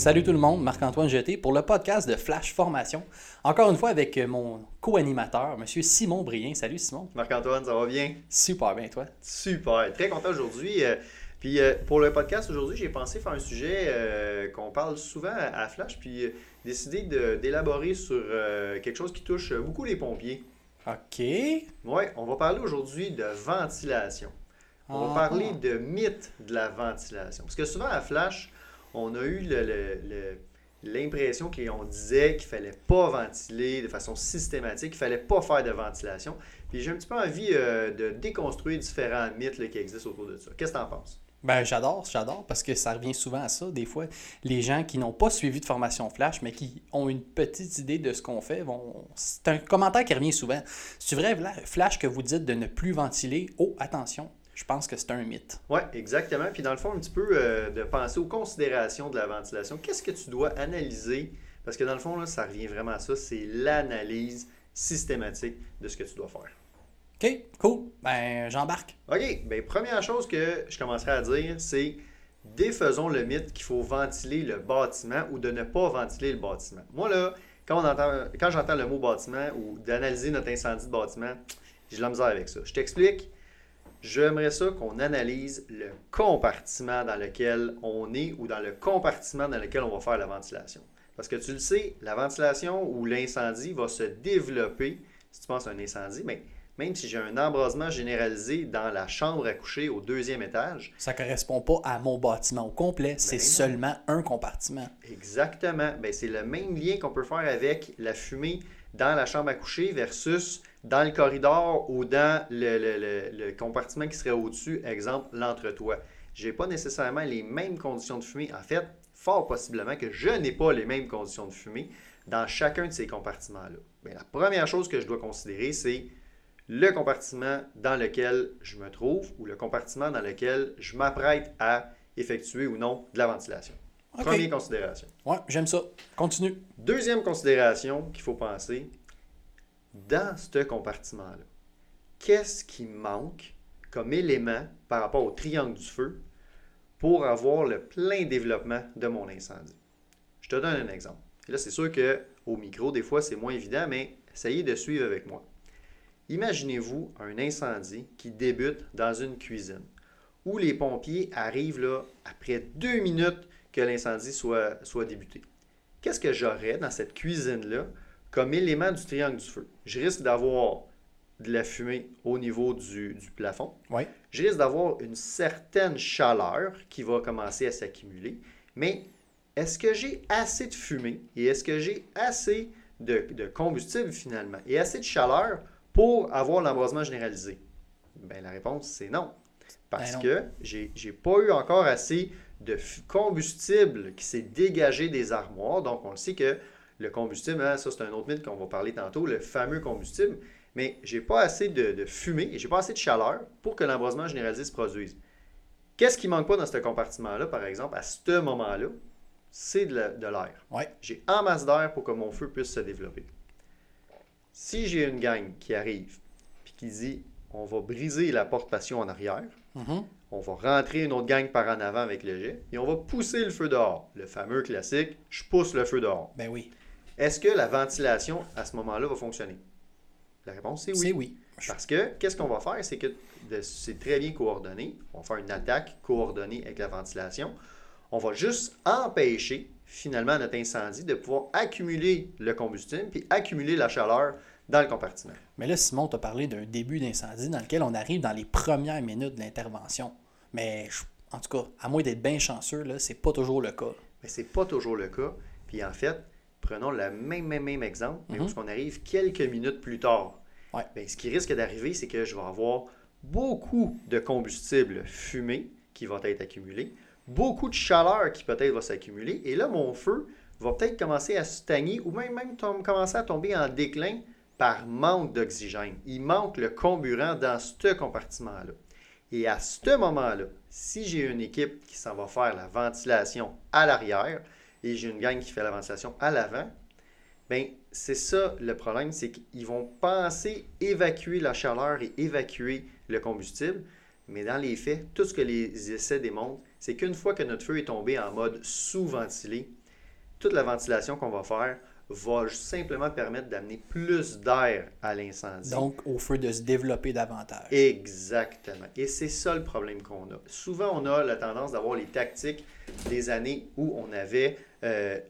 Salut tout le monde, Marc-Antoine Jeté pour le podcast de Flash Formation. Encore une fois avec mon co-animateur, Monsieur Simon Brien. Salut Simon. Marc-Antoine, ça va bien? Super bien, toi? Super, très content aujourd'hui. Euh, puis euh, pour le podcast aujourd'hui, j'ai pensé faire un sujet euh, qu'on parle souvent à Flash, puis décidé d'élaborer sur quelque chose qui touche beaucoup les pompiers. OK. Oui, on va parler aujourd'hui de ventilation. On va parler Ah. de mythe de la ventilation. Parce que souvent à Flash, on a eu l'impression qu'on disait qu'il fallait pas ventiler de façon systématique, qu'il fallait pas faire de ventilation. Puis j'ai un petit peu envie euh, de déconstruire différents mythes qui existent autour de ça. Qu'est-ce que tu en penses? Ben, j'adore, j'adore, parce que ça revient souvent à ça. Des fois, les gens qui n'ont pas suivi de formation flash, mais qui ont une petite idée de ce qu'on fait, vont. C'est un commentaire qui revient souvent. C'est vrai, Flash, que vous dites de ne plus ventiler? Oh, attention, je pense que c'est un mythe. Oui, exactement. Puis dans le fond, un petit peu euh, de penser aux considérations de la ventilation. Qu'est-ce que tu dois analyser? Parce que dans le fond, là, ça revient vraiment à ça. C'est l'analyse systématique de ce que tu dois faire. OK, cool. Ben, j'embarque. OK, bien, première chose que je commencerai à dire, c'est défaisons le mythe qu'il faut ventiler le bâtiment ou de ne pas ventiler le bâtiment. Moi, là, quand, on entend, quand j'entends le mot bâtiment ou d'analyser notre incendie de bâtiment, j'ai de la misère avec ça. Je t'explique. J'aimerais ça qu'on analyse le compartiment dans lequel on est ou dans le compartiment dans lequel on va faire la ventilation. Parce que tu le sais, la ventilation ou l'incendie va se développer, si tu penses à un incendie, mais même si j'ai un embrasement généralisé dans la chambre à coucher au deuxième étage, Ça correspond pas à mon bâtiment au complet. C'est non. seulement un compartiment. exactement, ben, c'est le même lien qu'on peut faire avec la fumée dans la chambre à coucher versus dans le corridor ou dans le, le- le- le compartiment qui serait au-dessus, exemple l'entretoit. Je n'ai pas nécessairement les mêmes conditions de fumée. En fait, fort possiblement que je n'ai pas les mêmes conditions de fumée dans chacun de ces compartiments-là. La première chose que je dois considérer, c'est le compartiment dans lequel je me trouve ou le compartiment dans lequel je m'apprête à effectuer ou non de la ventilation. Première considération. Ouais, j'aime ça. Continue. Deuxième considération qu'il faut penser, dans ce compartiment-là, qu'est-ce qui manque comme élément par rapport au triangle du feu pour avoir le plein développement de mon incendie? Je te donne un exemple. Là, c'est sûr qu'au micro, des fois, c'est moins évident, mais essayez de suivre avec moi. Imaginez-vous un incendie qui débute dans une cuisine où les pompiers arrivent là après deux minutes que l'incendie soit, soit débuté. Qu'est-ce que j'aurais dans cette cuisine-là comme élément du triangle du feu? Je risque d'avoir de la fumée au niveau du, du plafond. Ouais. Je risque d'avoir une certaine chaleur qui va commencer à s'accumuler. Mais est-ce que j'ai assez de fumée et est-ce que j'ai assez de, de combustible finalement et assez de chaleur pour avoir l'embrasement généralisé? Ben, la réponse, c'est non. Parce Ben non. que j'ai j'ai pas eu encore assez de combustible qui s'est dégagé des armoires. Donc, on le sait que le combustible, hein, ça c'est un autre mythe qu'on va parler tantôt, le fameux combustible. Mais j'ai pas assez de, de fumée et j'ai pas assez de chaleur pour que l'embrasement généralisé se produise. Qu'est-ce qui manque pas dans ce compartiment-là, par exemple, à ce moment-là? C'est de la- de l'air. Ouais. J'ai en masse d'air pour que mon feu puisse se développer. Si j'ai une gang qui arrive puis qui dit on va briser la porte patio en arrière, Mhm. on va rentrer une autre gang par en avant avec le jet et on va pousser le feu dehors. Le fameux classique, je pousse le feu dehors. Ben oui. Est-ce que la ventilation à ce moment-là va fonctionner? La réponse c'est oui. C'est oui. Parce que qu'est-ce qu'on va faire, c'est que c'est très bien coordonné. On va faire une attaque coordonnée avec la ventilation. On va juste empêcher finalement notre incendie de pouvoir accumuler le combustible puis accumuler la chaleur dans le compartiment. Mais là, Simon t'a parlé d'un début d'incendie dans lequel on arrive dans les premières minutes de l'intervention. Mais je- en tout cas, à moins d'être bien chanceux, là, c'est pas toujours le cas. Mais ce n'est pas toujours le cas. Puis en fait, prenons le même, même, même exemple, mais où on arrive quelques minutes plus tard. Ouais. Ben, ce qui risque d'arriver, c'est que je vais avoir beaucoup de combustible fumé qui va être accumulé, beaucoup de chaleur qui peut-être va s'accumuler, et là, mon feu va peut-être commencer à stagner ou même, même commencer à tomber en déclin par manque d'oxygène. Il manque le comburant dans ce compartiment-là. Et à ce moment-là, si j'ai une équipe qui s'en va faire la ventilation à l'arrière et j'ai une gang qui fait la ventilation à l'avant, ben c'est ça le problème, c'est qu'ils vont penser évacuer la chaleur et évacuer le combustible, mais dans les faits, tout ce que les essais démontrent, c'est qu'une fois que notre feu est tombé en mode sous-ventilé, toute la ventilation qu'on va faire va simplement permettre d'amener plus d'air à l'incendie. Donc, au feu de se développer davantage. Exactement. Et c'est ça le problème qu'on a. Souvent, on a la tendance d'avoir les tactiques des années où on avait euh,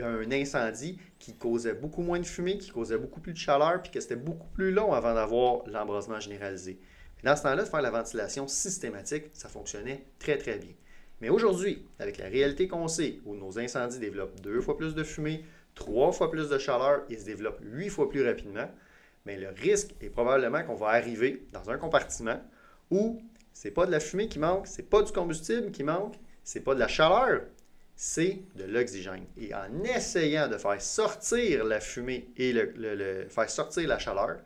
un incendie qui causait beaucoup moins de fumée, qui causait beaucoup plus de chaleur, puis que c'était beaucoup plus long avant d'avoir l'embrasement généralisé. Dans ce temps-là, de faire la ventilation systématique, ça fonctionnait très, très bien. Mais aujourd'hui, avec la réalité qu'on sait, où nos incendies développent deux fois plus de fumée, trois fois plus de chaleur et se développe huit fois plus rapidement, mais le risque est probablement qu'on va arriver dans un compartiment où c'est pas de la fumée qui manque, c'est pas du combustible qui manque, c'est pas de la chaleur, c'est de l'oxygène. Et en essayant de faire sortir la fumée et le, faire sortir la chaleur,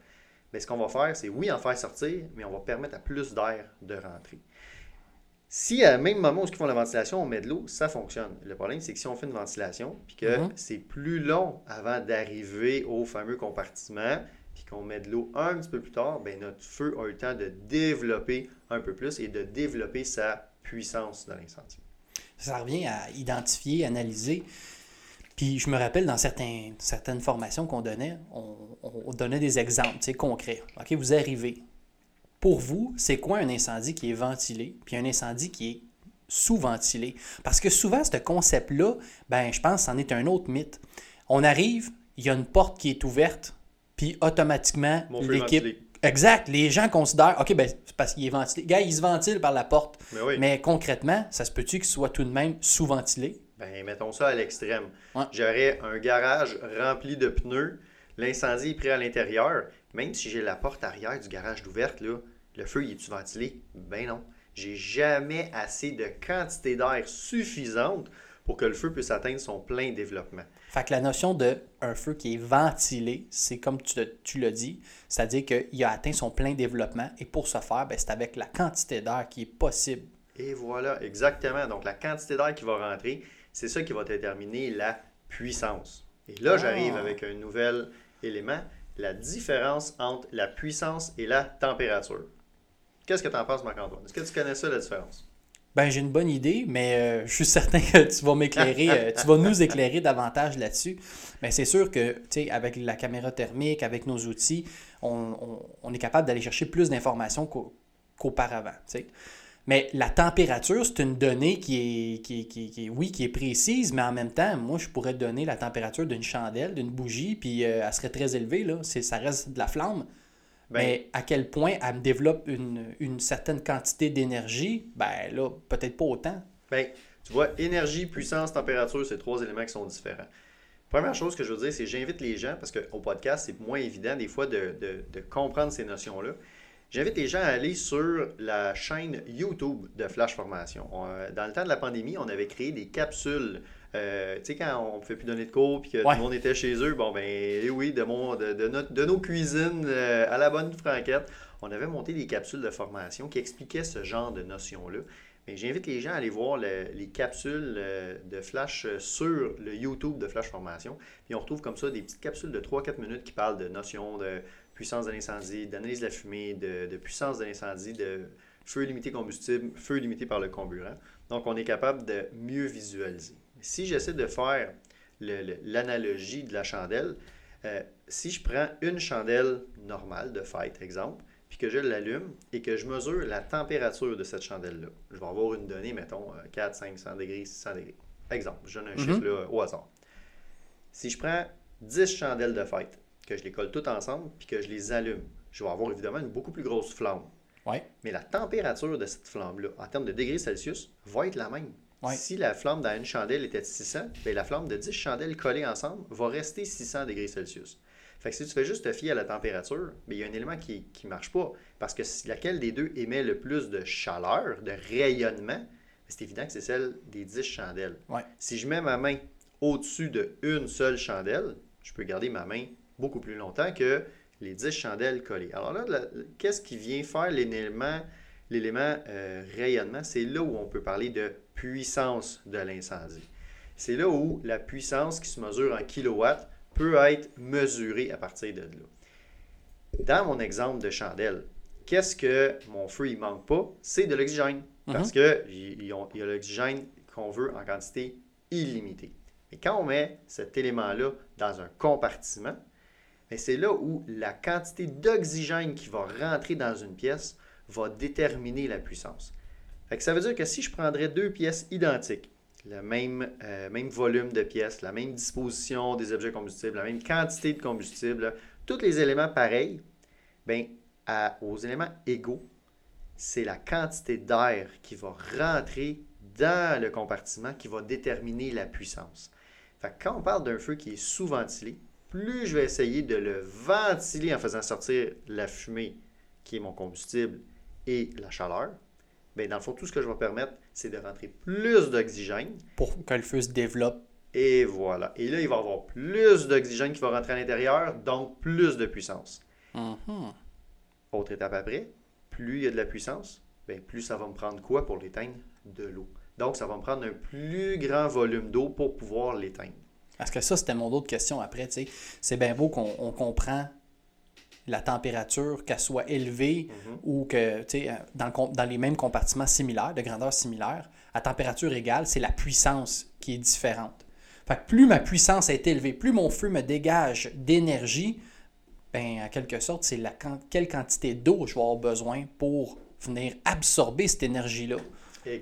mais ce qu'on va faire, c'est oui en faire sortir, mais on va permettre à plus d'air de rentrer. Si à même moment où ils font la ventilation, on met de l'eau, ça fonctionne. Le problème, c'est que si on fait une ventilation, puis que mhm. c'est plus long avant d'arriver au fameux compartiment, puis qu'on met de l'eau un petit peu plus tard, ben notre feu a eu le temps de développer un peu plus et de développer sa puissance dans l'incendie. Ça revient à identifier, analyser. Puis je me rappelle dans certains, certaines formations qu'on donnait, on, on, donnait des exemples concrets. OK, vous arrivez, pour vous, c'est quoi un incendie qui est ventilé, puis un incendie qui est sous-ventilé? Parce que souvent, ce concept-là, ben, je pense, c'en est un autre mythe. On arrive, il y a une porte qui est ouverte, puis automatiquement, l'équipe. Exact. Les gens considèrent, OK, ben, c'est parce qu'il est ventilé. Gars, il se ventile par la porte. Mais, concrètement, ça se peut-tu qu'il soit tout de même sous-ventilé? Ben, mettons ça à l'extrême. J'aurais un garage rempli de pneus, l'incendie est pris à l'intérieur. Même si j'ai la porte arrière du garage d'ouverte, là, le feu, il est-tu ventilé? Ben non. J'ai jamais assez de quantité d'air suffisante pour que le feu puisse atteindre son plein développement. Fait que la notion de un feu qui est ventilé, c'est comme tu, tu l'as dit, c'est-à-dire qu'il a atteint son plein développement et pour ce faire, ben, c'est avec la quantité d'air qui est possible. Et voilà, exactement. Donc la quantité d'air qui va rentrer, c'est ça qui va déterminer la puissance. Et là, j'arrive ah. avec un nouvel élément, la différence entre la puissance et la température. Qu'est-ce que tu en penses, Marc-Antoine? Est-ce que tu connais ça, la différence? Ben, j'ai une bonne idée, mais euh, je suis certain que tu vas m'éclairer, euh, tu vas nous éclairer davantage là-dessus. Mais c'est sûr que, tu sais, avec la caméra thermique, avec nos outils, on, est capable d'aller chercher plus d'informations qu'auparavant, Mais la température, c'est une donnée qui est, qui, qui, oui, qui est précise, mais en même temps, moi, je pourrais donner la température d'une chandelle, d'une bougie, puis euh, elle serait très élevée, là. Ça reste de la flamme. Ben, mais à quel point elle me développe une, certaine quantité d'énergie, ben là, peut-être pas autant. Ben, tu vois, énergie, puissance, température, c'est trois éléments qui sont différents. Première chose que je veux dire, c'est j'invite les gens, parce qu'au podcast, c'est moins évident des fois de, de comprendre ces notions-là. J'invite les gens à aller sur la chaîne YouTube de Flash Formation. Euh, dans le temps de la pandémie, on avait créé des capsules euh, tu sais, quand on ne pouvait plus donner de cours puis que tout le monde était chez eux, bon, ben eh oui, de, mon, de, de, nos cuisines euh, à la bonne franquette, on avait monté des capsules de formation qui expliquaient ce genre de notions-là. Mais j'invite les gens à aller voir les capsules euh, de Flash sur le YouTube de Flash Formation. Puis on retrouve comme ça des petites capsules de 3-4 minutes qui parlent de notions de puissance de l'incendie, d'analyse de la fumée, de, de puissance de l'incendie, de feu limité combustible, feu limité par le comburant. Donc on est capable de mieux visualiser si j'essaie de faire l'analogie de la chandelle, euh, si je prends une chandelle normale de fête, exemple, puis que je l'allume et que je mesure la température de cette chandelle-là, je vais avoir une donnée, mettons, 4, 500 degrés, 600 degrés. Exemple, je donne un chiffre mhm. là, au hasard. Si je prends 10 chandelles de fête, que je les colle toutes ensemble, puis que je les allume, je vais avoir évidemment une beaucoup plus grosse flamme. Ouais. Mais la température de cette flamme-là, en termes de degrés Celsius, va être la même. Si la flamme dans une chandelle était de 600, bien, la flamme de 10 chandelles collées ensemble va rester 600 degrés Celsius. Fait que si tu fais juste te fier à la température, bien, il y a un élément qui ne marche pas. Parce que laquelle des deux émet le plus de chaleur, de rayonnement, c'est évident que c'est celle des 10 chandelles. Si je mets ma main au-dessus d'une seule chandelle, je peux garder ma main beaucoup plus longtemps que les 10 chandelles collées. Alors là, qu'est-ce qui vient faire l'élément l'élément euh, rayonnement, c'est là où on peut parler de puissance de l'incendie. C'est là où la puissance qui se mesure en kilowatts peut être mesurée à partir de là. Dans mon exemple de chandelle, qu'est-ce que mon feu ne manque pas? C'est de l'oxygène. Parce mhm. qu'il y a l'oxygène qu'on veut en quantité illimitée. Et quand on met cet élément-là dans un compartiment, ben, c'est là où la quantité d'oxygène qui va rentrer dans une pièce va déterminer la puissance. Ça veut dire que si je prendrais deux pièces identiques, le même, euh, même volume de pièces, la même disposition des objets combustibles, la même quantité de combustible, tous les éléments pareils, bien, aux éléments égaux, c'est la quantité d'air qui va rentrer dans le compartiment qui va déterminer la puissance. quand on parle d'un feu qui est sous-ventilé, plus je vais essayer de le ventiler en faisant sortir la fumée, qui est mon combustible, et la chaleur, bien, dans le fond, tout ce que je vais permettre, c'est de rentrer plus d'oxygène. Pour que le feu se développe. Et voilà. Et là, il va y avoir plus d'oxygène qui va rentrer à l'intérieur, donc plus de puissance. Mm-hmm. Autre étape après, plus il y a de la puissance, bien, plus ça va me prendre quoi pour l'éteindre? De l'eau. Donc, ça va me prendre un plus grand volume d'eau pour pouvoir l'éteindre. Parce que ça, c'était mon autre question après. C'est bien beau qu'on comprend la température, qu'elle soit élevée Mhm. ou que dans, le com- dans les mêmes compartiments similaires, de grandeur similaire, à température égale, c'est la puissance qui est différente. Fait que plus ma puissance est élevée, plus mon feu me dégage d'énergie, ben, en quelque sorte, c'est la quelle quantité d'eau je vais avoir besoin pour venir absorber cette énergie-là.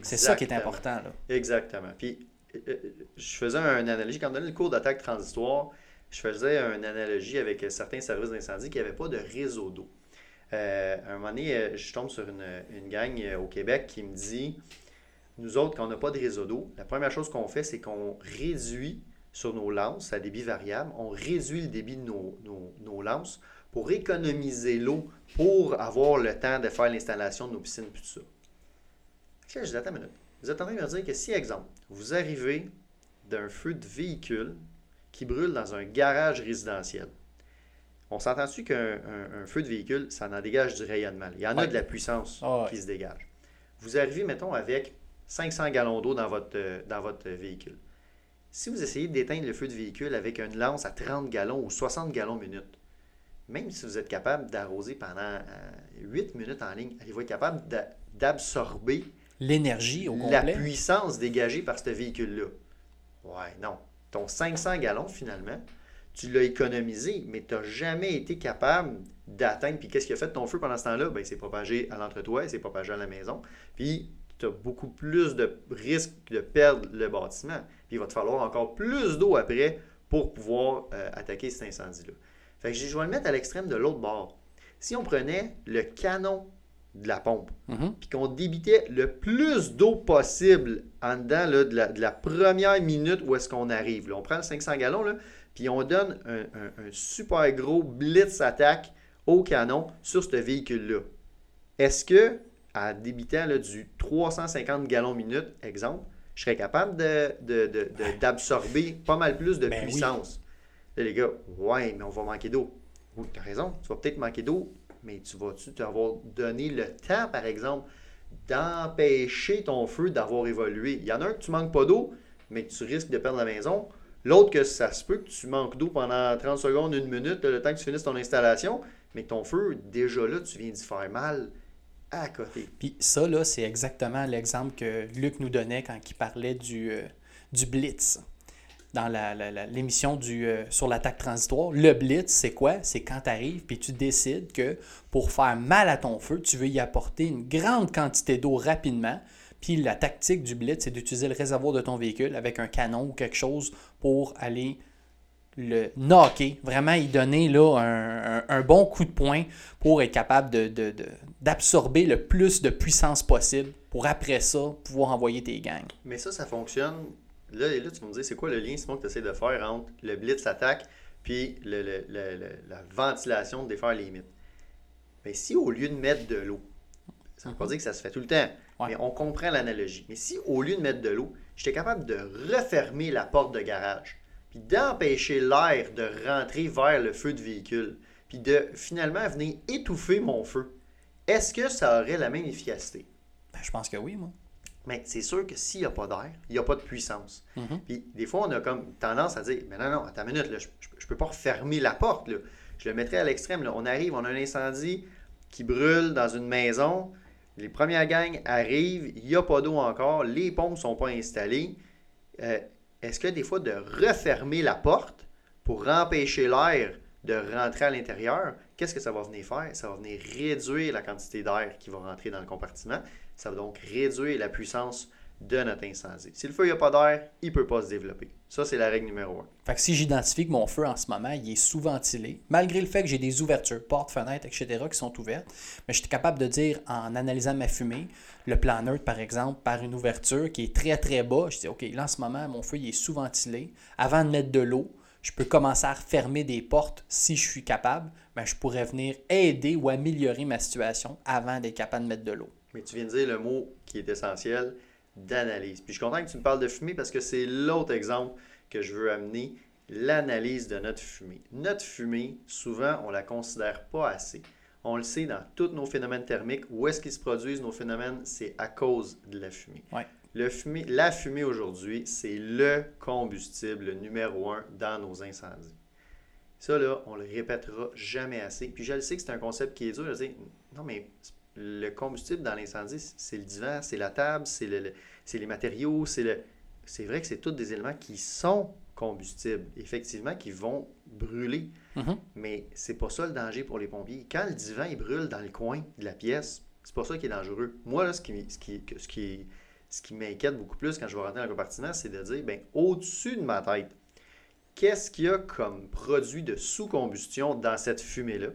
C'est ça qui est important. Là. Exactement. Puis, euh, euh, je faisais une analogie, quand on donnait le cours d'attaque transitoire, je faisais une analogie avec certains services d'incendie qui n'avaient pas de réseau d'eau. Euh, un moment donné, euh, je tombe sur une, une gang euh, au Québec qui me dit Nous autres, quand on n'a pas de réseau d'eau, la première chose qu'on fait, c'est qu'on réduit sur nos lances à débit variable, on réduit le débit de nos, nos- nos lances pour économiser l'eau pour avoir le temps de faire l'installation de nos piscines tout ça. Je dis, attends une minute. Vous êtes en train de me dire que si, exemple, vous arrivez d'un feu de véhicule qui brûle dans un garage résidentiel, on s'entend-tu qu'un un- un feu de véhicule, ça en dégage du rayonnement. Il y en a de la puissance Ah ouais. qui se dégage. Vous arrivez, mettons, avec 500 gallons d'eau dans votre, euh, dans votre euh, véhicule. Si vous essayez d'éteindre le feu de véhicule avec une lance à 30 gallons ou 60 gallons minute, même si vous êtes capable d'arroser pendant euh, 8 minutes en ligne, allez-vous être capable d'a- d'absorber L'énergie au la complet? puissance dégagée par ce véhicule-là? Ouais, non. Ton 500 gallons, finalement, tu l'as économisé, mais tu n'as jamais été capable d'atteindre. Puis qu'est-ce qui a fait ton feu pendant ce temps-là? Ben, il s'est propagé à l'entretoit, il s'est propagé à la maison. Puis tu as beaucoup plus de risques de perdre le bâtiment. Puis il va te falloir encore plus d'eau après pour pouvoir euh, attaquer cet incendie-là. Fait que je vais le mettre à l'extrême de l'autre bord. Si on prenait le canon de la pompe, Mhm. puis qu'on débitait le plus d'eau possible en dedans là, de, la, de la première minute où est-ce qu'on arrive. là. On prend le 500 gallons, là, puis on donne un, un- un super gros blitz attaque au canon sur ce véhicule-là. Est-ce que, à débitant là, du 350 gallons minute, exemple, je serais capable de- de- de- de- d'absorber pas mal plus de Ben oui. puissance? Là, les gars, ouais, mais on va manquer d'eau. Oui, tu as raison, tu vas peut-être manquer d'eau, mais tu vas-tu t'avoir donné le temps, par exemple, d'empêcher ton feu d'avoir évolué? Il y en a un que tu manques pas d'eau, mais que tu risques de perdre la maison. L'autre que ça se peut que tu manques d'eau pendant 30 secondes, une minute, le temps que tu finisses ton installation, mais que ton feu, déjà là, tu viens d'y faire mal à côté. Puis ça, là, c'est exactement l'exemple que Luc nous donnait quand il parlait du, euh, du blitz. Dans la- la- la- l'émission du euh, sur l'attaque transitoire, le blitz, c'est quoi? C'est quand tu arrives puis tu décides que pour faire mal à ton feu, tu veux y apporter une grande quantité d'eau rapidement. Puis la tactique du blitz, c'est d'utiliser le réservoir de ton véhicule avec un canon ou quelque chose pour aller le knocker, vraiment y donner là, un, un- bon coup de poing pour être capable de- de- d'absorber le plus de puissance possible pour après ça pouvoir envoyer tes gangs. Mais ça, ça fonctionne. Là, là tu vas me dire, c'est quoi le lien, Simon, que tu essaies de faire entre le blitz attaque puis le- le- le- le- la ventilation de défaire les limites? Mais si au lieu de mettre de l'eau, ça ne veut pas dire que ça se fait tout le temps, Ouais. mais on comprend l'analogie. Mais si au lieu de mettre de l'eau, j'étais capable de refermer la porte de garage, puis d'empêcher l'air de rentrer vers le feu de véhicule, puis de finalement venir étouffer mon feu, est-ce que ça aurait la même efficacité? Ben, je pense que oui, moi. Mais c'est sûr que s'il n'y a pas d'air, il n'y a pas de puissance. Mhm. Puis des fois, on a comme tendance à dire Mais non, non, attends une minute, là, je ne peux pas refermer la porte. là. Je le mettrais à l'extrême. là. On arrive, on a un incendie qui brûle dans une maison. Les premières gangs arrivent, il n'y a pas d'eau encore, les pompes ne sont pas installées. Euh, est-ce que des fois de refermer la porte pour empêcher l'air de rentrer à l'intérieur, qu'est-ce que ça va venir faire? Ça va venir réduire la quantité d'air qui va rentrer dans le compartiment. Ça va donc réduire la puissance de notre incendie. Si le feu n'a pas d'air, il ne peut pas se développer. Ça, c'est la règle numéro un. Fait que si j'identifie que mon feu en ce moment, il est sous-ventilé, malgré le fait que j'ai des ouvertures, portes, fenêtres, etc., qui sont ouvertes, mais je suis capable de dire en analysant ma fumée, le plan neutre, par exemple, par une ouverture qui est très très bas, je dis OK, là en ce moment, mon feu il est sous-ventilé. Avant de mettre de l'eau, je peux commencer à refermer des portes si je suis capable, mais je pourrais venir aider ou améliorer ma situation avant d'être capable de mettre de l'eau. Mais tu viens de dire le mot qui est essentiel, d'analyse. Puis je suis content que tu me parles de fumée parce que c'est l'autre exemple que je veux amener, l'analyse de notre fumée. Notre fumée, souvent, on ne la considère pas assez. On le sait dans tous nos phénomènes thermiques. Où est-ce qu'ils se produisent, nos phénomènes? C'est à cause de la fumée. Le fumée la fumée aujourd'hui, c'est le combustible numéro un dans nos incendies. Ça, là, on le répétera jamais assez. Puis je le sais que c'est un concept qui est dur. Je non, mais le combustible dans l'incendie, c'est le divan, c'est la table, c'est le, les matériaux, c'est le. C'est vrai que c'est tous des éléments qui sont combustibles, effectivement, qui vont brûler. Mm-hmm. Mais c'est pas ça le danger pour les pompiers. Quand le divan il brûle dans le coin de la pièce, c'est pas ça qui est dangereux. Moi, là, ce qui, ce qui, ce qui, ce qui m'inquiète beaucoup plus quand je vais rentrer dans le compartiment, c'est de dire, ben, au-dessus de ma tête, qu'est-ce qu'il y a comme produit de sous-combustion dans cette fumée-là?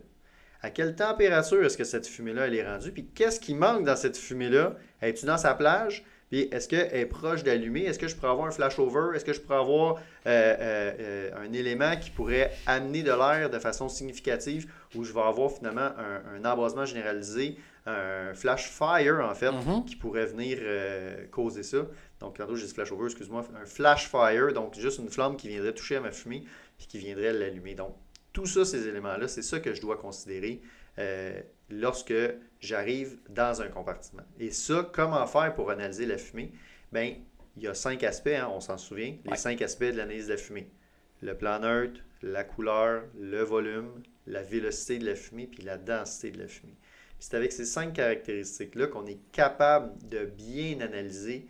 À quelle température est-ce que cette fumée-là elle est rendue, puis qu'est-ce qui manque dans cette fumée-là? Es-tu dans sa plage? Puis est-ce qu'elle est proche d'allumer? Est-ce que je pourrais avoir un flashover? Est-ce que je pourrais avoir euh, euh, euh, un élément qui pourrait amener de l'air de façon significative où je vais avoir finalement un, embrasement généralisé, un flash fire en fait, mm-hmm. qui pourrait venir causer ça? Donc, tantôt j'ai dit flashover, excuse-moi, un flash fire, donc juste une flamme qui viendrait toucher à ma fumée puis qui viendrait l'allumer. Donc, tout ça, ces éléments-là, c'est ça que je dois considérer euh, lorsque j'arrive dans un compartiment. Et ça, comment faire pour analyser la fumée? Bien, il y a cinq aspects, hein, on s'en souvient, les cinq aspects de l'analyse de la fumée. Le plan neutre, la couleur, le volume, la vélocité de la fumée, puis la densité de la fumée. C'est avec ces cinq caractéristiques-là qu'on est capable de bien analyser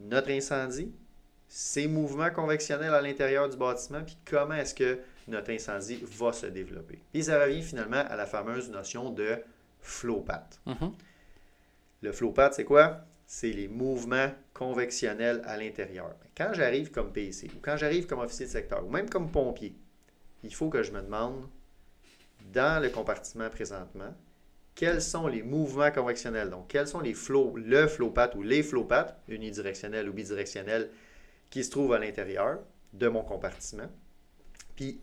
notre incendie, ses mouvements convectionnels à l'intérieur du bâtiment, puis comment est-ce que notre incendie va se développer. Et ça revient finalement à la fameuse notion de flow path. Mm-hmm. Le flow path, c'est quoi? C'est les mouvements convectionnels à l'intérieur. Quand j'arrive comme PC, ou quand j'arrive comme officier de secteur, ou même comme pompier, il faut que je me demande, dans le compartiment présentement, quels sont les mouvements convectionnels? Donc, quels sont les flows, le flow path ou les flow paths, unidirectionnels ou bidirectionnels, qui se trouvent à l'intérieur de mon compartiment? Puis,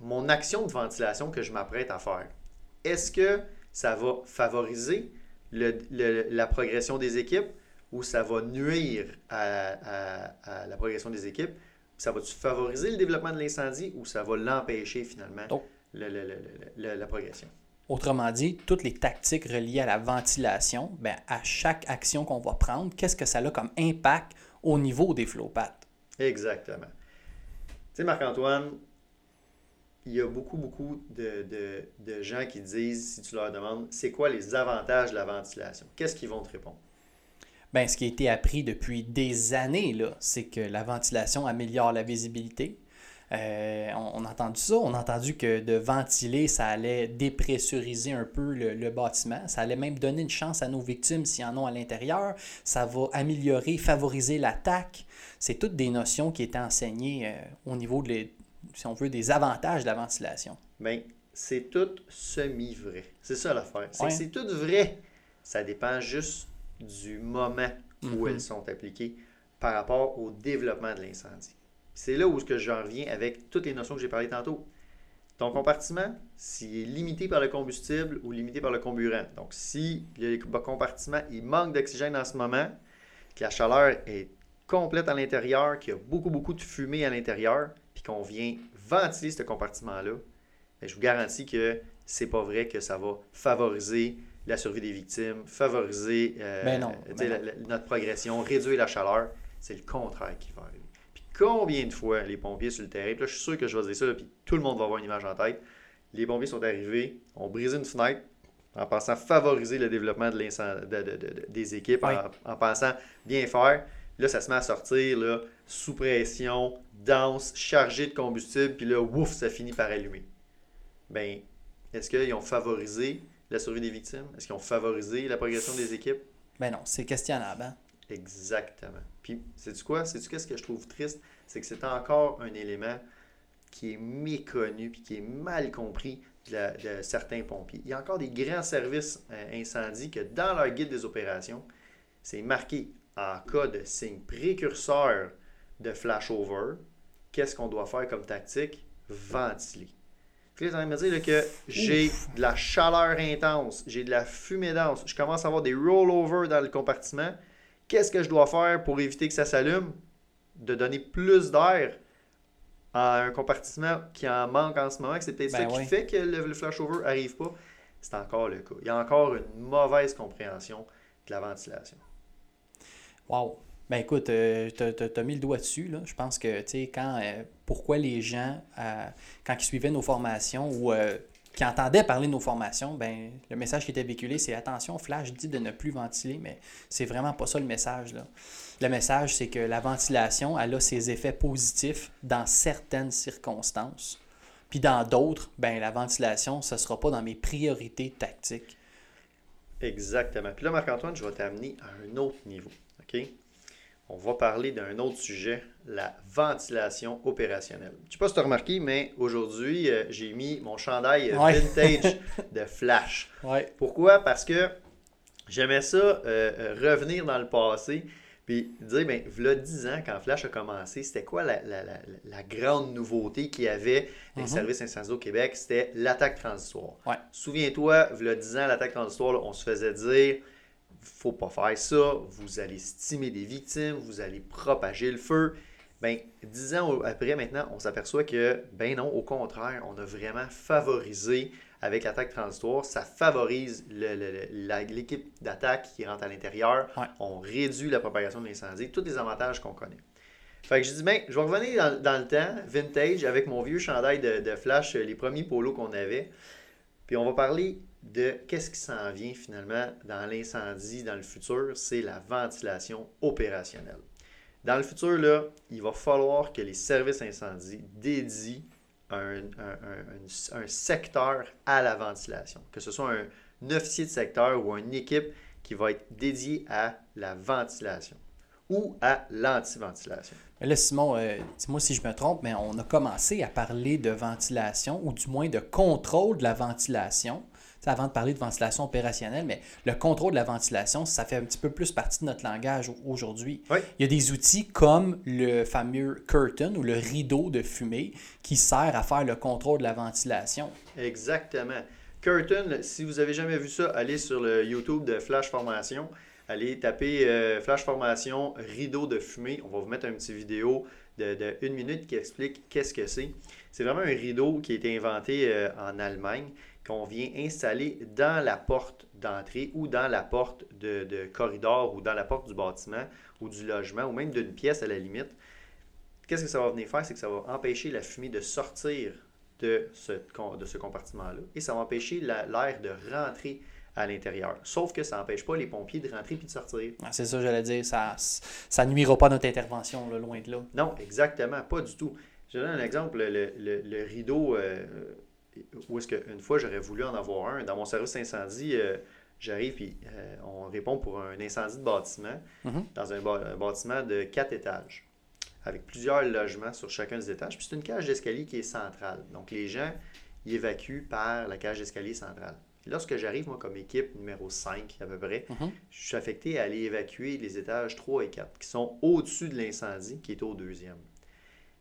mon action de ventilation que je m'apprête à faire, est-ce que ça va favoriser la progression des équipes ou ça va nuire à, la progression des équipes? Ça va-tu favoriser le développement de l'incendie ou ça va l'empêcher finalement, la progression? Autrement dit, toutes les tactiques reliées à la ventilation, ben, à chaque action qu'on va prendre, qu'est-ce que ça a comme impact au niveau des flowpaths? Exactement. Tu sais, Marc-Antoine, il y a beaucoup, beaucoup de, gens qui disent, si tu leur demandes, c'est quoi les avantages de la ventilation? Qu'est-ce qu'ils vont te répondre? Bien, ce qui a été appris depuis des années, c'est que la ventilation améliore la visibilité. Euh, on, a entendu ça, on a entendu que de ventiler, ça allait dépressuriser un peu le, bâtiment, ça allait même donner une chance à nos victimes s'ils en ont à l'intérieur, ça va améliorer, favoriser l'attaque. C'est toutes des notions qui étaient enseignées euh, au niveau de, si on veut, des avantages de la ventilation. Bien, c'est tout semi-vrai. C'est ça l'affaire. C'est c'est tout vrai. Ça dépend juste du moment où mm-hmm. elles sont appliquées par rapport au développement de l'incendie. C'est là où j'en reviens avec toutes les notions que j'ai parlé tantôt. Ton compartiment, s'il est limité par le combustible ou limité par le comburant. Donc, si le compartiment il manque d'oxygène en ce moment, que la chaleur est complète à l'intérieur, qu'il y a beaucoup, beaucoup de fumée à l'intérieur, qu'on vient ventiler ce compartiment-là, ben, je vous garantis que c'est pas vrai que ça va favoriser la survie des victimes, favoriser euh, ben ben notre progression, réduire la chaleur. C'est le contraire qui va arriver. Puis combien de fois les pompiers sur le terrain, puis là je suis sûr que je vais dire ça, puis tout le monde va avoir une image en tête, les pompiers sont arrivés, ont brisé une fenêtre en pensant favoriser le développement de de, des équipes, en, pensant bien faire, Là, ça se met à sortir là, sous pression, dense, chargé de combustible, puis là, ouf, ça finit par allumer. Ben, est-ce qu'ils ont favorisé la survie des victimes? Est-ce qu'ils ont favorisé la progression des équipes? Ben non, c'est questionnable. Hein? Exactement. Puis, sais-tu quoi? Sais-tu qu'est-ce que je trouve triste? C'est que c'est encore un élément qui est méconnu puis qui est mal compris de, certains pompiers. Il y a encore des grands services euh, incendies que dans leur guide des opérations, c'est marqué en cas de signe précurseur de flashover, qu'est-ce qu'on doit faire comme tactique? Ventiler. Là, me dire que j'ai de la chaleur intense, j'ai de la fumée dense, je commence à avoir des rollovers dans le compartiment. Qu'est-ce que je dois faire pour éviter que ça s'allume? De donner plus d'air à un compartiment qui en manque en ce moment, que c'est peut-être ça ben qui fait que le, flashover n'arrive pas. C'est encore le cas. Il y a encore une mauvaise compréhension de la ventilation. Wow. Ben écoute, euh, tu as, mis le doigt dessus. Là. Je pense que, tu sais, quand, euh, pourquoi les gens, euh, quand ils suivaient nos formations ou qui entendaient parler de nos formations, ben, le message qui était véhiculé, c'est attention, Flash dit de ne plus ventiler, mais c'est vraiment pas ça le message. Là. Le message, c'est que la ventilation, elle a ses effets positifs dans certaines circonstances. Puis dans d'autres, ben, la ventilation, ce ne sera pas dans mes priorités tactiques. Exactement. Puis là, Marc-Antoine, je vais t'amener à un autre niveau. On va parler d'un autre sujet, la ventilation opérationnelle. Je ne sais pas si tu as remarqué, mais aujourd'hui, euh, j'ai mis mon chandail vintage de Flash. Pourquoi? Parce que j'aimais ça euh, euh, revenir dans le passé puis dire, bien, voilà 10 ans, quand Flash a commencé, c'était quoi la, grande nouveauté qu'il y avait dans les mhm. services incendies au Québec? C'était l'attaque transitoire. Souviens-toi, voilà 10 ans, l'attaque transitoire, on se faisait dire faut pas faire ça, vous allez stimer des victimes, vous allez propager le feu. Ben, dix ans après, maintenant, on s'aperçoit que, ben non, au contraire, on a vraiment favorisé avec l'attaque transitoire, ça favorise l'équipe d'attaque qui rentre à l'intérieur. On réduit la propagation de l'incendie, tous les avantages qu'on connaît. Fait que je dis, ben, je vais revenir dans, le temps, vintage, avec mon vieux chandail de, de flash, les premiers polos qu'on avait. Puis on va parler de qu'est-ce qui s'en vient finalement dans l'incendie dans le futur, c'est la ventilation opérationnelle. Dans le futur, là, il va falloir que les services incendies dédient un, secteur à la ventilation, que ce soit un, officier de secteur ou une équipe qui va être dédiée à la ventilation ou à l'antiventilation. Là, Simon, euh, dis-moi si je me trompe, mais on a commencé à parler de ventilation ou du moins de contrôle de la ventilation avant de parler de ventilation opérationnelle, mais le contrôle de la ventilation, ça fait un petit peu plus partie de notre langage aujourd'hui. Il y a des outils comme le fameux curtain ou le rideau de fumée qui sert à faire le contrôle de la ventilation. Exactement. Curtain, si vous avez jamais vu ça, allez sur le YouTube de Flash Formation. Allez taper euh, Flash Formation rideau de fumée. On va vous mettre une petite vidéo de, une minute qui explique qu'est-ce que c'est. C'est vraiment un rideau qui a été inventé euh, en Allemagne qu'on vient installer dans la porte d'entrée ou dans la porte de, corridor ou dans la porte du bâtiment ou du logement ou même d'une pièce à la limite. Qu'est-ce que ça va venir faire? C'est que ça va empêcher la fumée de sortir de ce, de ce compartiment-là et ça va empêcher l'air de rentrer à l'intérieur. Sauf que ça n'empêche pas les pompiers de rentrer puis de sortir. Ah, c'est ça, j'allais dire. Ça ça nuira pas à notre intervention, loin de là. Non, exactement, pas du tout. Je donne un exemple. Le, rideau, euh, où est-ce qu'une fois j'aurais voulu en avoir un. Dans mon service incendie, euh, j'arrive et euh, on répond pour un incendie de bâtiment mhm. dans un, bâtiment de quatre étages avec plusieurs logements sur chacun des étages. Puis c'est une cage d'escalier qui est centrale. Donc les gens y évacuent par la cage d'escalier centrale. lorsque j'arrive, moi, comme équipe numéro 5 à peu près, mhm. je suis affecté à aller évacuer les étages 3 et 4 qui sont au-dessus de l'incendie qui est au deuxième.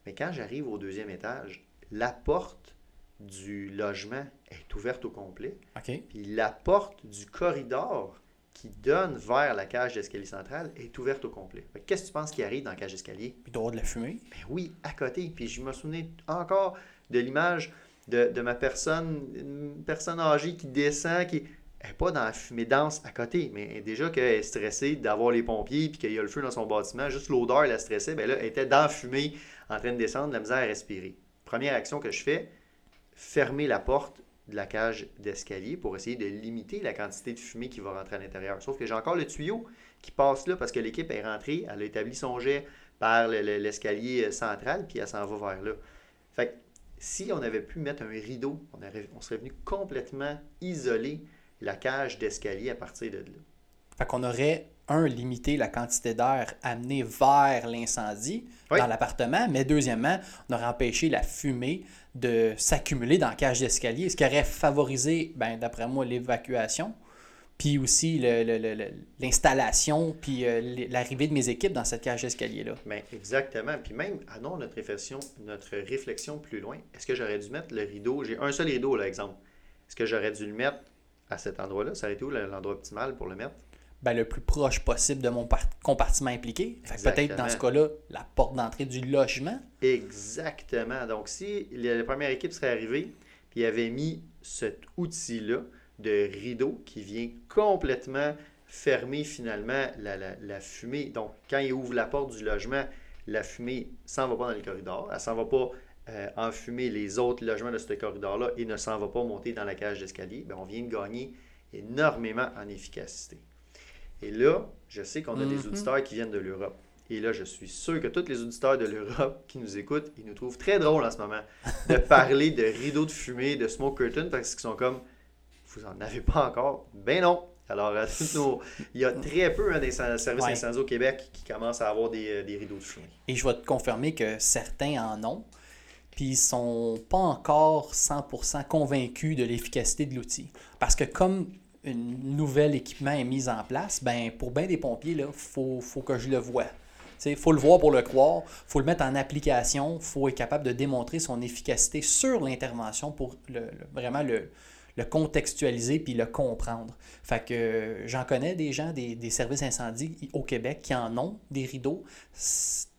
Mais quand j'arrive au deuxième étage, la porte du logement est ouverte au complet. Puis la porte du corridor qui donne vers la cage d'escalier centrale est ouverte au complet. Qu'est-ce que tu penses qui arrive dans la cage d'escalier? Il doit y avoir de la fumée? Ben oui, à côté. Puis je me souvenais encore de l'image de, ma personne, une personne âgée qui descend, qui n'est pas dans la fumée dense à côté, mais déjà qu'elle est stressée d'avoir les pompiers puis qu'il y a le feu dans son bâtiment, juste l'odeur la stressait, bien là, elle était dans la fumée en train de descendre, la misère à respirer. Première action que je fais, fermer la porte de la cage d'escalier pour essayer de limiter la quantité de fumée qui va rentrer à l'intérieur. Sauf que j'ai encore le tuyau qui passe là parce que l'équipe est rentrée, elle a établi son jet par l'escalier central, puis elle s'en va vers là. Fait que si on avait pu mettre un rideau, on, on serait venu complètement isoler la cage d'escalier à partir de là. Fait qu'on aurait, un, limité la quantité d'air amenée vers l'incendie dans l'appartement, mais deuxièmement, on aurait empêché la fumée de s'accumuler dans la cage d'escalier, ce qui aurait favorisé, ben, d'après moi, l'évacuation, puis aussi l'installation, puis euh, l'arrivée de mes équipes dans cette cage d'escalier-là. Ben, exactement. Puis même, allons notre réflexion, notre réflexion plus loin. Est-ce que j'aurais dû mettre le rideau? J'ai un seul rideau, là, exemple. Est-ce que j'aurais dû le mettre à cet endroit-là? Ça aurait été où l'endroit optimal pour le mettre? Ben, le plus proche possible de mon compartiment impliqué. Peut-être dans ce cas-là, la porte d'entrée du logement. Exactement. Donc, si la première équipe serait arrivée puis avait mis cet outil-là, de rideau qui vient complètement fermer finalement la, fumée. Donc, quand il ouvre la porte du logement, la fumée s'en va pas dans le corridor, elle s'en va pas euh, enfumer les autres logements de ce corridor-là et ne s'en va pas monter dans la cage d'escalier. Bien, on vient de gagner énormément en efficacité. Et là, je sais qu'on a des mm-hmm. auditeurs qui viennent de l'Europe. Et là, je suis sûr que tous les auditeurs de l'Europe qui nous écoutent, ils nous trouvent très drôles en ce moment de parler de rideaux de fumée, de smoke curtain, parce qu'ils sont comme vous n'en avez pas encore? Ben non. Alors, il y a très peu hein, des services incendies au Québec qui commencent à avoir des, euh, rideaux de fumée. Et je vais te confirmer que certains en ont, puis ils sont pas encore 100% convaincus de l'efficacité de l'outil. Parce que comme un nouvel équipement est mis en place, ben pour bien des pompiers, il faut, faut que je le voie. Il faut le voir pour le croire, il faut le mettre en application, il faut être capable de démontrer son efficacité sur l'intervention pour vraiment le, le contextualiser puis le comprendre. Fait euh, j'en connais des gens, des, services incendies au Québec qui en ont des rideaux.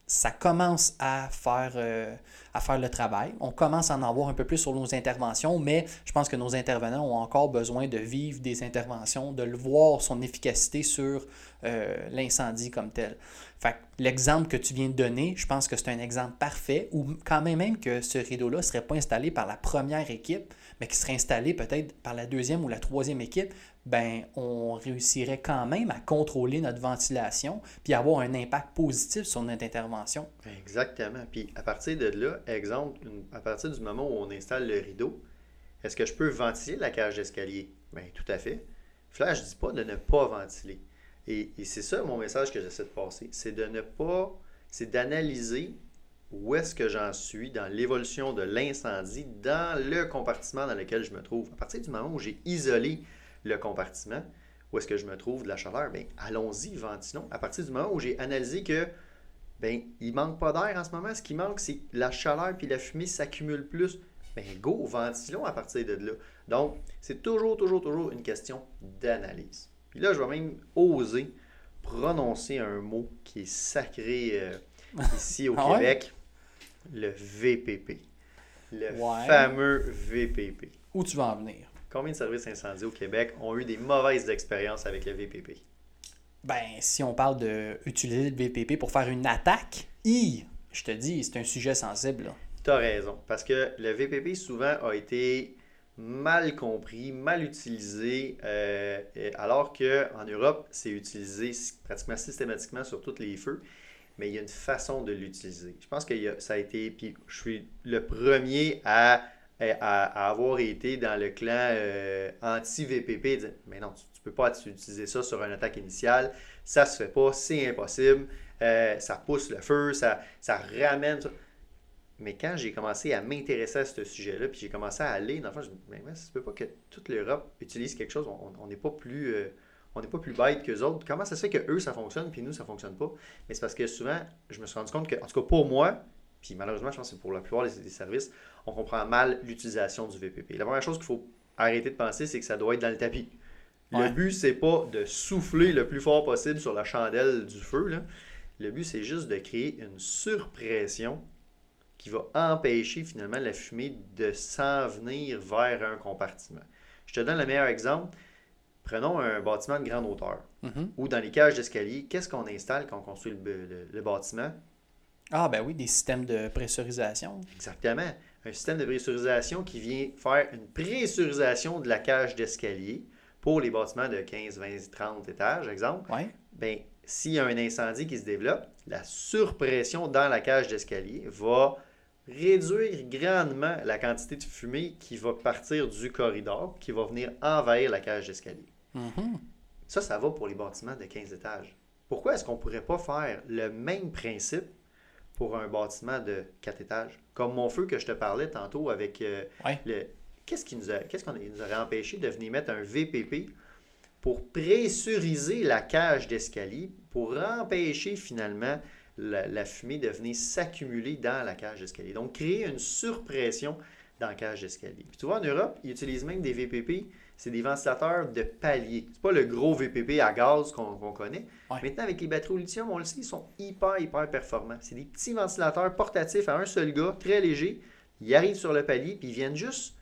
Ça commence à faire, euh, à faire le travail. On commence à en avoir un peu plus sur nos interventions, mais je pense que nos intervenants ont encore besoin de vivre des interventions, de le voir son efficacité sur euh, l'incendie comme tel. Fait l'exemple que tu viens de donner, je pense que c'est un exemple parfait, ou quand même même que ce rideau-là ne serait pas installé par la première équipe, mais qui serait installé peut-être par la deuxième ou la troisième équipe, ben on réussirait quand même à contrôler notre ventilation puis avoir un impact positif sur notre intervention. Exactement. Puis à partir de là, exemple, à partir du moment où on installe le rideau, est-ce que je peux ventiler la cage d'escalier? Bien, tout à fait. Flash ne dis pas de ne pas ventiler. Et, et c'est ça mon message que j'essaie de passer. C'est de ne pas, c'est d'analyser où est-ce que j'en suis dans l'évolution de l'incendie dans le compartiment dans lequel je me trouve. À partir du moment où j'ai isolé le compartiment, où est-ce que je me trouve de la chaleur, bien, allons-y, ventilons. À partir du moment où j'ai analysé que ben, il manque pas d'air en ce moment, ce qui manque, c'est la chaleur puis la fumée s'accumule plus. Bien, go, ventilons à partir de là. Donc, c'est toujours, toujours, toujours une question d'analyse. Puis là, je vais même oser prononcer un mot qui est sacré euh, ici au ah Québec le VPP. Le fameux VPP. Où tu vas en venir? Combien de services incendies au Québec ont eu des mauvaises expériences avec le VPP? Ben, si on parle d'utiliser le VPP pour faire une attaque, je te dis, c'est un sujet sensible. Tu as raison. Parce que le VPP, souvent, a été mal compris, mal utilisé, euh, alors qu'en Europe, c'est utilisé pratiquement systématiquement sur tous les feux mais il y a une façon de l'utiliser. Je pense que ça a été, puis je suis le premier à, à, avoir été dans le clan euh, anti-VPP, mais non, tu ne peux pas utiliser ça sur une attaque initiale, ça se fait pas, c'est impossible, euh, ça pousse le feu, ça, ramène... Mais quand j'ai commencé à m'intéresser à ce sujet-là, puis j'ai commencé à aller, dans le fond, je me mais, mais ça se peut pas que toute l'Europe utilise quelque chose, on n'est pas plus... Euh, on n'est pas plus bête qu'eux autres. Comment ça se fait que eux ça fonctionne, puis nous, ça fonctionne pas? Mais c'est parce que souvent, je me suis rendu compte que, en tout cas pour moi, puis malheureusement, je pense que c'est pour la plupart des, services, on comprend mal l'utilisation du VPP. La première chose qu'il faut arrêter de penser, c'est que ça doit être dans le tapis. Le but, c'est pas de souffler le plus fort possible sur la chandelle du feu. Le but, c'est juste de créer une surpression qui va empêcher finalement la fumée de s'en venir vers un compartiment. Je te donne le meilleur exemple. Prenons un bâtiment de grande hauteur mhm. ou dans les cages d'escalier, qu'est-ce qu'on installe quand on construit le, bâtiment? Ah, ben oui, des systèmes de pressurisation. Exactement. Un système de pressurisation qui vient faire une pressurisation de la cage d'escalier pour les bâtiments de 15, 20, 30 étages, exemple. ben, s'il y a un incendie qui se développe, la surpression dans la cage d'escalier va réduire grandement la quantité de fumée qui va partir du corridor, qui va venir envahir la cage d'escalier. Ça, ça va pour les bâtiments de 15 étages. Pourquoi est-ce qu'on ne pourrait pas faire le même principe pour un bâtiment de 4 étages? Comme mon feu que je te parlais tantôt avec euh, Ouais. le... Qu'est-ce qui nous, a- qu'on nous aurait empêché de venir mettre un VPP pour pressuriser la cage d'escalier, pour empêcher finalement la, la fumée de venir s'accumuler dans la cage d'escalier. Donc, créer une surpression dans la cage d'escalier. Puis tu vois, en Europe, ils utilisent même des VPP, c'est des ventilateurs de palier. C'est pas le gros VPP à gaz qu'on connaît. Ouais. Maintenant, avec les batteries au lithium, on le sait, ils sont hyper, hyper performants. C'est des petits ventilateurs portatifs à un seul gars, très légers. Ils arrivent sur le palier, puis ils viennent juste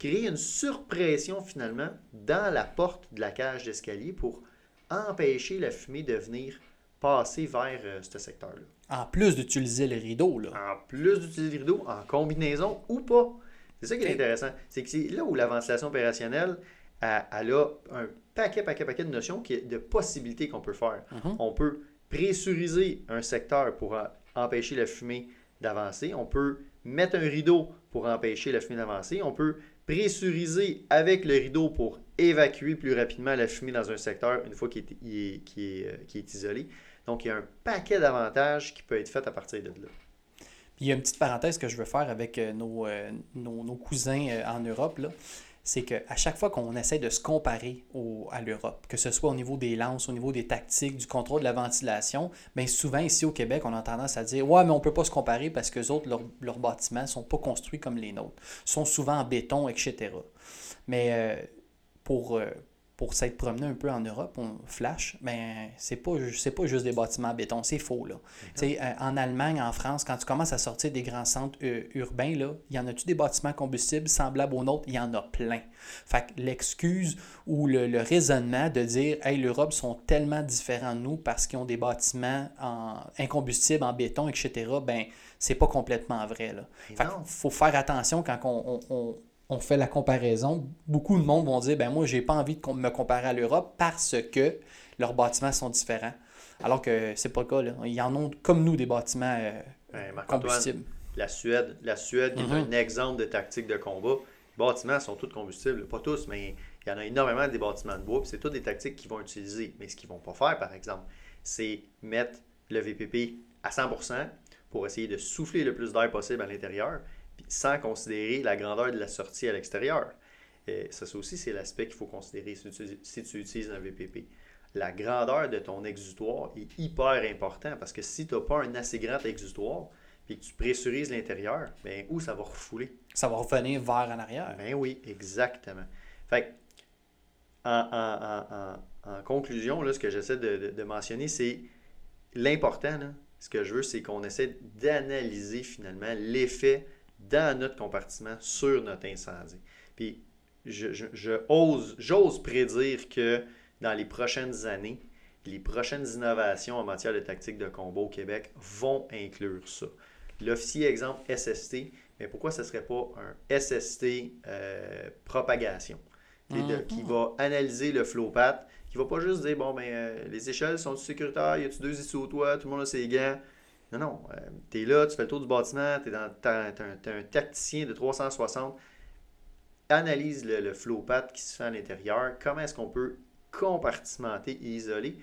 créer une surpression finalement dans la porte de la cage d'escalier pour empêcher la fumée de venir passer vers euh, ce secteur-là. En plus d'utiliser le rideau, là. En plus d'utiliser le rideau, en combinaison ou pas. C'est ça qui est intéressant. C'est que c'est là où la ventilation opérationnelle, elle, elle a un paquet, paquet, paquet de notions, qui- de possibilités qu'on peut faire. Mhm. On peut pressuriser un secteur pour empêcher la fumée d'avancer. On peut mettre un rideau pour empêcher la fumée d'avancer. On peut pressuriser avec le rideau pour évacuer plus rapidement la fumée dans un secteur une fois qu'il est, il est- qu'il est, euh, est isolé. Donc, il y a un paquet d'avantages qui peut être fait à partir de là. Puis il y a une petite parenthèse que je veux faire avec euh, nos, euh, nos, nos cousins en Europe, là. C'est qu'à chaque fois qu'on essaie de se comparer au- à l'Europe, que ce soit au niveau des lances, au niveau des tactiques, du contrôle de la ventilation, bien souvent ici au Québec, on a tendance à dire Ouais, mais on ne peut pas se comparer parce que autres, leurs bâtiments ne sont pas construits comme les nôtres, sont souvent en béton, etc. Mais euh, pour, euh, pour s'être promené un peu en Europe, on flash, ben c'est pas, c'est pas juste des bâtiments en béton, c'est faux. Là. Euh, en Allemagne, en France, quand tu commences à sortir des grands centres euh, urbains, là, il y en a-tu des bâtiments combustibles semblables aux nôtres? Il y en a plein. Fait que l'excuse ou le, le raisonnement de dire Hey, l'Europe sont tellement différents de nous parce qu'ils ont des bâtiments en incombustibles, en béton, etc., ben c'est pas complètement vrai. Là. Fait faut faire attention quand on, on- on- on fait la comparaison. Beaucoup de monde vont dire ben moi, j'ai pas envie de me comparer à l'Europe parce que leurs bâtiments sont différents. Alors que c'est pas le cas. Là. Ils en ont comme nous des bâtiments euh, Marc-Antoine, combustibles. la Suède, la Suède qui est un exemple de tactique de combat. Les bâtiments sont tous combustibles, pas tous, mais il y en a énormément des bâtiments de bois, c'est toutes des tactiques qu'ils vont utiliser. Mais ce qu'ils vont pas faire, par exemple, c'est mettre le VPP à 100% pour essayer de souffler le plus d'air possible à l'intérieur, sans considérer la grandeur de la sortie à l'extérieur. Et ça, ça aussi, c'est l'aspect qu'il faut considérer si tu, si tu utilises un VPP. La grandeur de ton exutoire est hyper important parce que si tu n'as pas un assez grand exutoire, puis que tu pressurises l'intérieur, ben où ça va refouler? Ça va revenir vers en arrière. Ben oui, exactement. Fait que, en, en- en- en- en conclusion, là, ce que j'essaie de, de- de mentionner, c'est l'important. Ce que je veux, c'est qu'on essaie d'analyser finalement l'effet dans notre compartiment sur notre incendie. Puis, je, je- je ose, j'ose prédire que dans les prochaines années, les prochaines innovations en matière de tactique de combat au Québec vont inclure ça. L'officier exemple SST, mais pourquoi ce ne serait pas un SST euh, propagation? De- Mhm. qui va analyser le flow path, qui va pas juste dire bon ben euh, les échelles sont sécuritaires, y a-tu deux issues au toit, tout le monde a ses gants. Non, non, tu es là, tu fais le tour du bâtiment, tu es, un, t'es un tacticien de 360. Analyse le, le flow path qui se fait à l'intérieur. Comment est-ce qu'on peut compartimenter et isoler?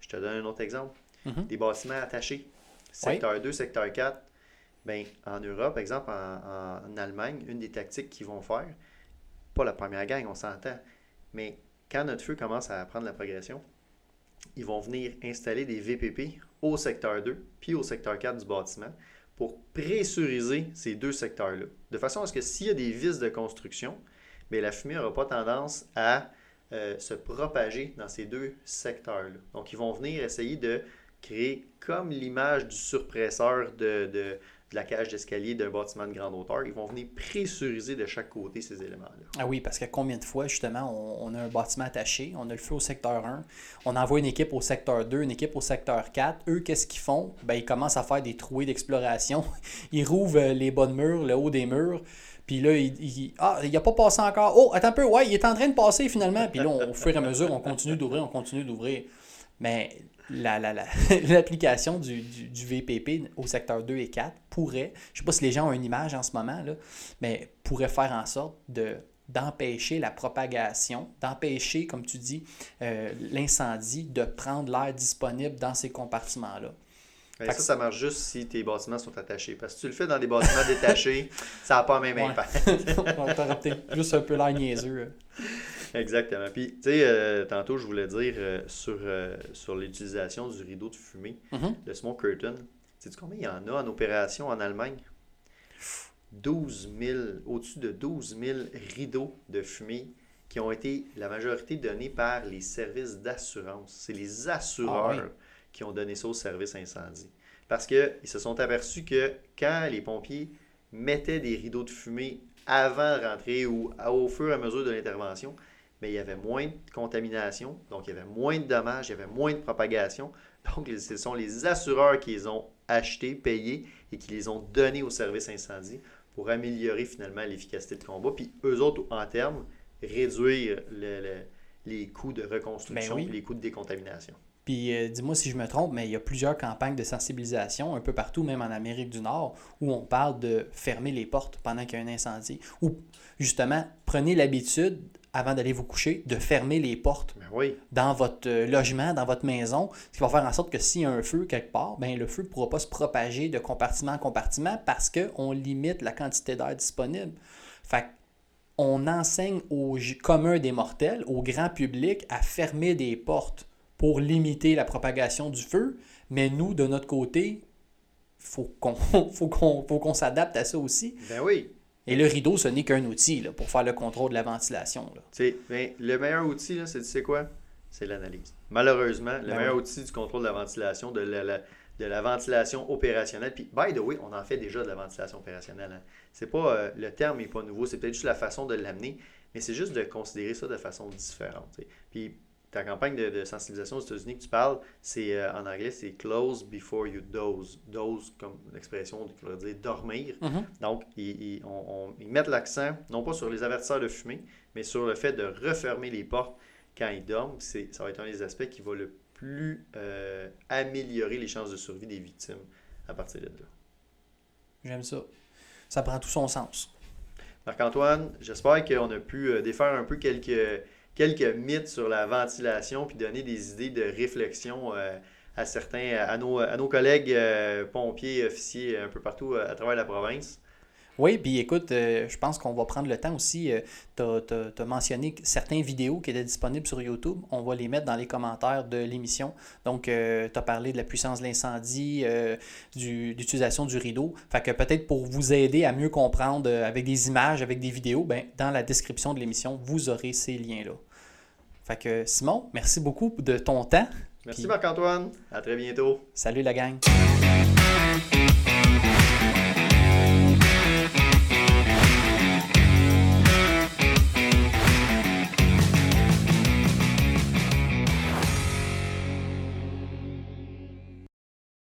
Je te donne un autre exemple Mhm. des bâtiments attachés. Secteur 2, secteur 4. Ben, en Europe, par exemple, en, en Allemagne, une des tactiques qu'ils vont faire, pas la première gang, on s'entend, mais quand notre feu commence à prendre la progression, ils vont venir installer des VPP au secteur 2 puis au secteur 4 du bâtiment pour pressuriser ces deux secteurs-là. De façon à ce que s'il y a des vis de construction, la fumée n'aura pas tendance à euh, se propager dans ces deux secteurs-là. Donc, ils vont venir essayer de créer comme l'image du surpresseur de- de la cage d'escalier d'un bâtiment de grande hauteur. Ils vont venir pressuriser de chaque côté ces éléments-là. Ah oui, parce que combien de fois, justement, on, a un bâtiment attaché, on a le feu au secteur 1, on envoie une équipe au secteur 2, une équipe au secteur 4. Eux, qu'est-ce qu'ils font? Ben, ils commencent à faire des trouées d'exploration. Ils rouvrent euh, les bas de murs, le haut des murs. Puis là, il, il- ah, il n'a pas passé encore. Oh, attends un peu, ouais, il est en train de passer finalement. Puis là, on- au fur et à mesure, on continue d'ouvrir, on continue d'ouvrir. Mais l'application du, du, VPP au secteur 2 et 4 pourrait, je ne sais pas si les gens ont une image en ce moment, là, mais pourrait faire en sorte de d'empêcher la propagation, d'empêcher, comme tu dis, euh, l'incendie de prendre l'air disponible dans ces compartiments-là. ça, ça marche juste si tes bâtiments sont attachés. Parce que si tu le fais dans des bâtiments détachés, ça n'a pas le même impact. On peut-être juste un peu l'air niaiseux. Exactement. Puis, tu sais, euh, tantôt, je voulais dire euh, sur, euh, sur l'utilisation du rideau de fumée, mm-hmm. le smoke curtain. Sais-tu combien il y en a en opération en Allemagne? 12 000, au-dessus de 12 000 rideaux de fumée qui ont été, la majorité, donnés par les services d'assurance. C'est les assureurs ah qui ont donné ça au service incendie. Parce qu'ils se sont aperçus que quand les pompiers mettaient des rideaux de fumée avant de rentrer ou au fur et à mesure de l'intervention, mais il y avait moins de contamination, donc il y avait moins de dommages, il y avait moins de propagation. Donc, ce sont les assureurs qui les ont achetés, payés et qui les ont donnés au service incendie pour améliorer finalement l'efficacité de combat. Puis eux autres, en termes, réduire les coûts de reconstruction ben et les coûts de décontamination. Puis euh, dis-moi si je me trompe, mais il y a plusieurs campagnes de sensibilisation un peu partout, même en Amérique du Nord, où on parle de fermer les portes pendant qu'il y a un incendie. Ou justement, prenez l'habitude avant d'aller vous coucher, de fermer les portes ben dans votre euh, logement, dans votre maison, ce qui va faire en sorte que s'il y a un feu quelque part, ben, le feu ne pourra pas se propager de compartiment en compartiment parce qu'on limite la quantité d'air disponible. Fait on enseigne au commun des mortels, au grand public, à fermer des portes pour limiter la propagation du feu, mais nous, de notre côté, il faut qu'on s'adapte à ça aussi. Ben oui. Et le rideau, ce n'est qu'un outil là, pour faire le contrôle de la ventilation. Ben, le meilleur outil, c'est quoi? C'est l'analyse. Malheureusement, le ben meilleur outil du contrôle de la ventilation, de la, de la ventilation opérationnelle. Puis, by the way, on en fait déjà de la ventilation opérationnelle. Hein. C'est pas, euh, le terme n'est pas nouveau, c'est peut-être juste la façon de l'amener, mais c'est juste de considérer ça de façon différente. Puis, ta campagne de, sensibilisation aux États-Unis que tu parles, c'est euh, en anglais, c'est close before you doze. Doze, comme l'expression qui voudrait dire dormir. Mm-hmm. Donc, ils, mettent l'accent, non pas sur les avertisseurs de fumée, mais sur le fait de refermer les portes quand ils dorment. Ça va être un des aspects qui va le plus euh, améliorer les chances de survie des victimes à partir de là. J'aime ça. Ça prend tout son sens. Marc-Antoine, j'espère qu'on a pu euh, défaire un peu quelques quelques mythes sur la ventilation, puis donner des idées de réflexion euh, à certains, à nos, à nos collègues euh, pompiers, officiers un peu partout euh, à travers la province. Oui, puis écoute, je pense qu'on va prendre le temps aussi. tu as, mentionné certaines vidéos qui étaient disponibles sur YouTube. On va les mettre dans les commentaires de l'émission. Donc, tu as parlé de la puissance de l'incendie, du, d'utilisation du rideau. Fait que peut-être pour vous aider à mieux comprendre avec des images, avec des vidéos, ben, dans la description de l'émission, vous aurez ces liens-là. Fait que Simon, merci beaucoup de ton temps. Merci Marc-Antoine. À très bientôt. Salut la gang.